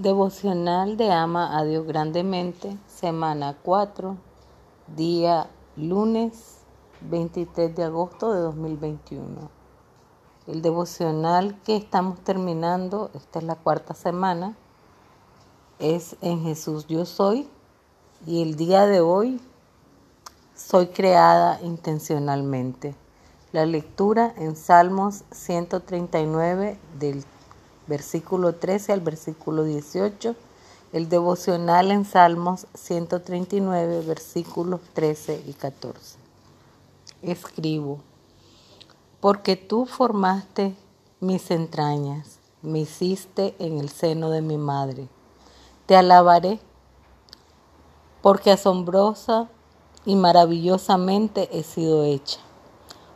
Devocional de Ama a Dios Grandemente, semana 4, día lunes 23 de agosto de 2021. El devocional que estamos terminando, esta es la cuarta semana, es en Jesús yo soy y el día de hoy soy creada intencionalmente. La lectura en Salmos 139 del versículo 13 al versículo 18, el devocional en Salmos 139, versículos 13 y 14. Escribo, porque tú formaste mis entrañas, me hiciste en el seno de mi madre. Te alabaré, porque asombrosa y maravillosamente he sido hecha.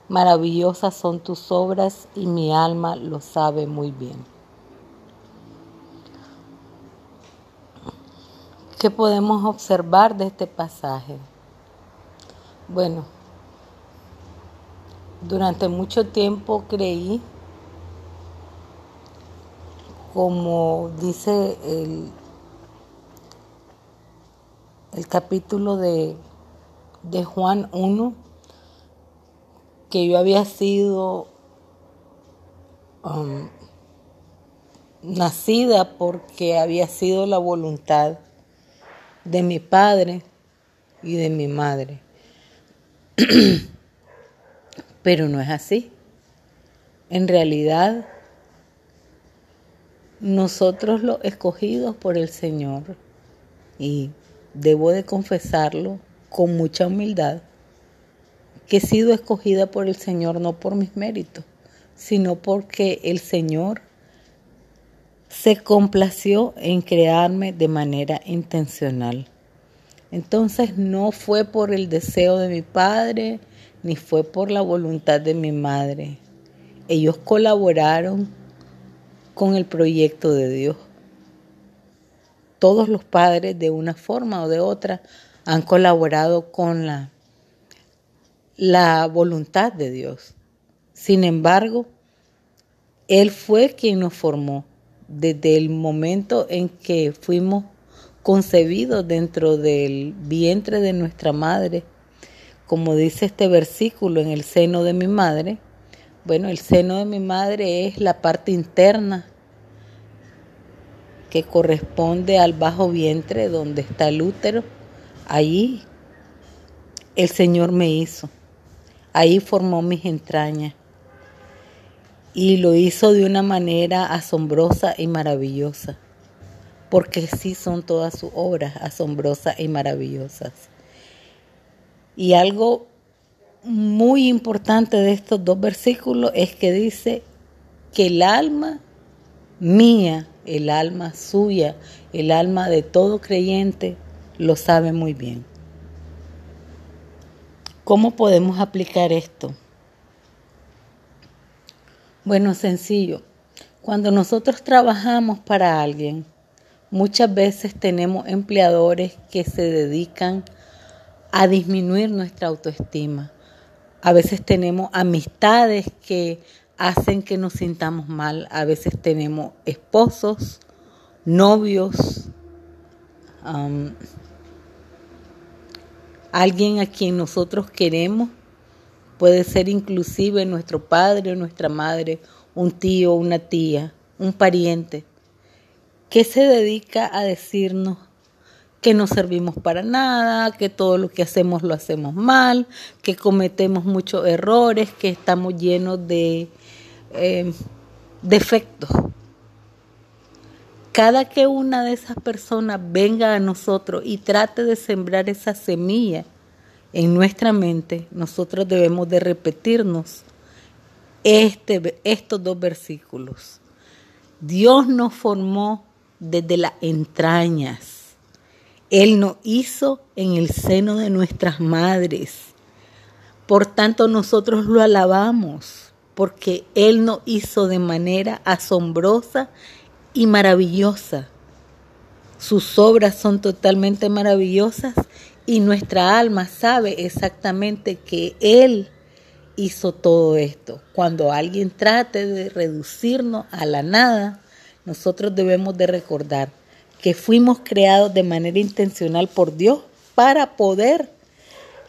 Maravillosas son tus obras y mi alma lo sabe muy bien. ¿Qué podemos observar de este pasaje? Bueno, durante mucho tiempo creí, como dice el, el capítulo de, de Juan 1, que yo había sido um, nacida porque había sido la voluntad de mi padre y de mi madre. Pero no es así. En realidad, nosotros los escogidos por el Señor, y debo de confesarlo con mucha humildad, que he sido escogida por el Señor no por mis méritos, sino porque el Señor se complació en crearme de manera intencional. Entonces no fue por el deseo de mi padre, ni fue por la voluntad de mi madre. Ellos colaboraron con el proyecto de Dios. Todos los padres de una forma o de otra han colaborado con la, la voluntad de Dios. Sin embargo, Él fue quien nos formó desde el momento en que fuimos concebidos dentro del vientre de nuestra madre, como dice este versículo en el seno de mi madre, bueno, el seno de mi madre es la parte interna que corresponde al bajo vientre donde está el útero. Allí el Señor me hizo. Ahí formó mis entrañas y lo hizo de una manera asombrosa y maravillosa, porque sí son todas sus obras asombrosas y maravillosas. Y algo muy importante de estos dos versículos es que dice que el alma mía, el alma suya, el alma de todo creyente, lo sabe muy bien. ¿Cómo podemos aplicar esto? Bueno, sencillo. Cuando nosotros trabajamos para alguien, muchas veces tenemos empleadores que se dedican a disminuir nuestra autoestima. A veces tenemos amistades que hacen que nos sintamos mal. A veces tenemos esposos, novios, alguien a quien nosotros queremos Puede ser inclusive nuestro padre o nuestra madre, un tío, una tía, un pariente, que se dedica a decirnos que no servimos para nada, que todo lo que hacemos lo hacemos mal, que cometemos muchos errores, que estamos llenos de eh, defectos. Cada que una de esas personas venga a nosotros y trate de sembrar esa semilla en nuestra mente, nosotros debemos de repetirnos este, estos dos versículos. Dios nos formó desde las entrañas. Él nos hizo en el seno de nuestras madres. Por tanto, nosotros lo alabamos porque Él nos hizo de manera asombrosa y maravillosa. Sus obras son totalmente maravillosas y nuestra alma sabe exactamente que Él hizo todo esto. Cuando alguien trate de reducirnos a la nada, nosotros debemos de recordar, que fuimos creados de manera intencional por Dios para poder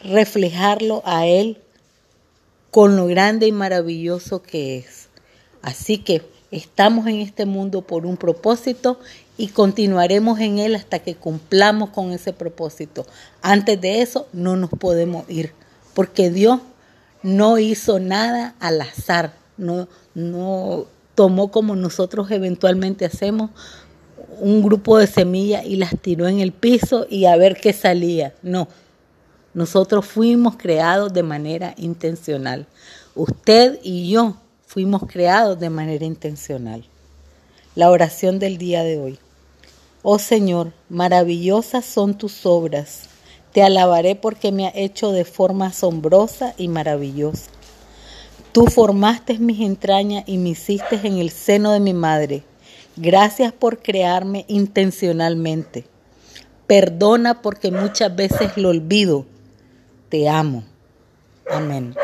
reflejarlo a Él con lo grande y maravilloso que es. Así que estamos en este mundo por un propósito y continuaremos en Él hasta que cumplamos con ese propósito. Antes de eso no nos podemos ir, porque Dios no hizo nada al azar, no, no tomó como nosotros eventualmente hacemos un grupo de semillas y las tiró en el piso y a ver qué salía. No, nosotros fuimos creados de manera intencional. Usted y yo fuimos creados de manera intencional. La oración del día de hoy. Oh Señor, maravillosas son tus obras. Te alabaré porque me ha hecho de forma asombrosa y maravillosa. Tú formaste mis entrañas y me hiciste en el seno de mi madre. Gracias por crearme intencionalmente. Perdona porque muchas veces lo olvido. Te amo. Amén.